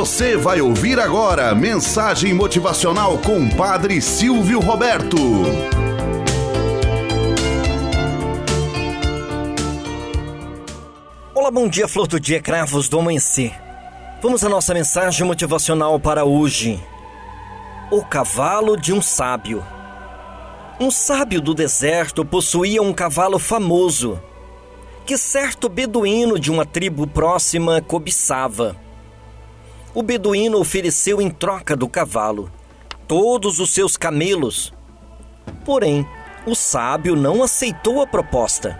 Você vai ouvir agora mensagem motivacional com Padre Silvio Roberto. Olá, bom dia, flor do dia, cravos do amanhecer. Vamos à nossa mensagem motivacional para hoje. O cavalo de um sábio. Um sábio do deserto possuía um cavalo famoso que certo beduíno de uma tribo próxima cobiçava. O beduíno ofereceu em troca do cavalo todos os seus camelos. Porém, o sábio não aceitou a proposta.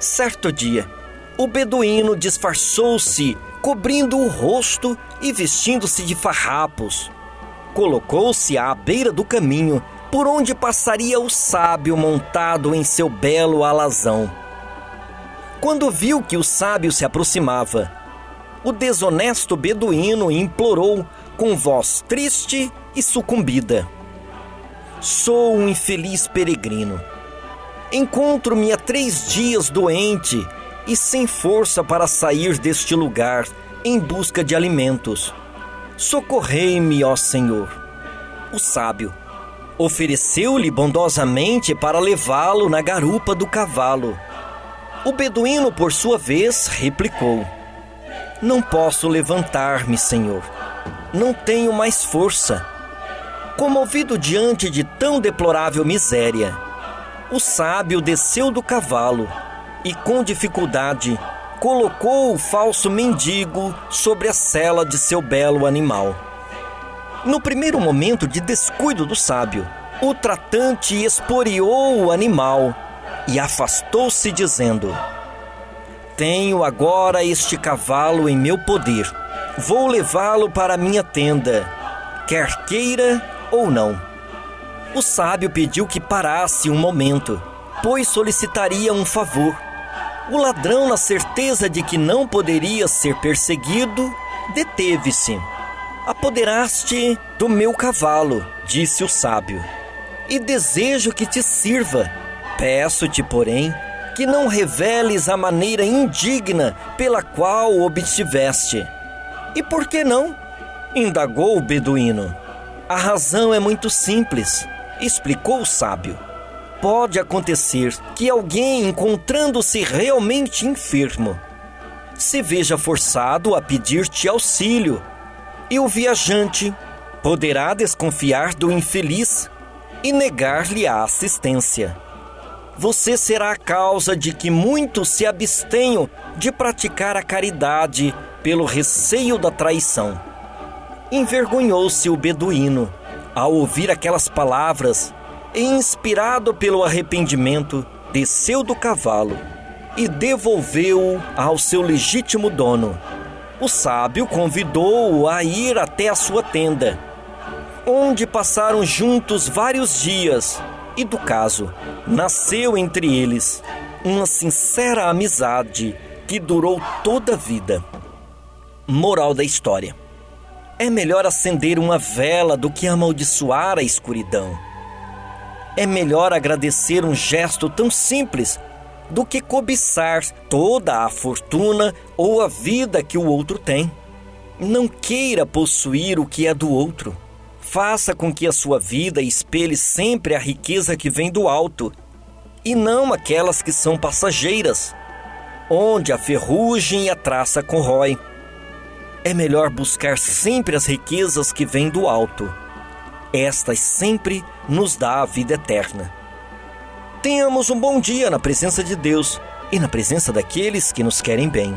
Certo dia, o beduíno disfarçou-se, cobrindo o rosto e vestindo-se de farrapos. Colocou-se à beira do caminho por onde passaria o sábio montado em seu belo alazão. Quando viu que o sábio se aproximava, o desonesto beduíno implorou com voz triste e sucumbida: Sou um infeliz peregrino. Encontro-me há três dias doente e sem força para sair deste lugar em busca de alimentos. Socorrei-me, ó Senhor. O sábio ofereceu-lhe bondosamente para levá-lo na garupa do cavalo o beduíno, por sua vez, replicou: Não posso levantar-me, senhor. Não tenho mais força. Comovido diante de tão deplorável miséria, o sábio desceu do cavalo e, com dificuldade, colocou o falso mendigo sobre a sela de seu belo animal. No primeiro momento de descuido do sábio, o tratante esporiou o animal e afastou-se, dizendo: Tenho agora este cavalo em meu poder. Vou levá-lo para minha tenda, quer queira ou não. O sábio pediu que parasse um momento, pois solicitaria um favor. O ladrão, na certeza de que não poderia ser perseguido, deteve-se. Apoderaste do meu cavalo, disse o sábio, e desejo que te sirva Peço-te, porém, que não reveles a maneira indigna pela qual obtiveste. E por que não? indagou o beduíno. A razão é muito simples, explicou o sábio. Pode acontecer que alguém, encontrando-se realmente enfermo, se veja forçado a pedir-te auxílio, e o viajante poderá desconfiar do infeliz e negar-lhe a assistência você será a causa de que muitos se abstenham de praticar a caridade pelo receio da traição. Envergonhou-se o beduíno ao ouvir aquelas palavras e, inspirado pelo arrependimento, desceu do cavalo e devolveu-o ao seu legítimo dono. O sábio convidou-o a ir até a sua tenda, onde passaram juntos vários dias e do caso, nasceu entre eles uma sincera amizade que durou toda a vida. Moral da história: é melhor acender uma vela do que amaldiçoar a escuridão. É melhor agradecer um gesto tão simples do que cobiçar toda a fortuna ou a vida que o outro tem. Não queira possuir o que é do outro. Faça com que a sua vida espelhe sempre a riqueza que vem do alto, e não aquelas que são passageiras, onde a ferrugem e a traça corrói. É melhor buscar sempre as riquezas que vêm do alto. Estas sempre nos dá a vida eterna. Tenhamos um bom dia na presença de Deus e na presença daqueles que nos querem bem.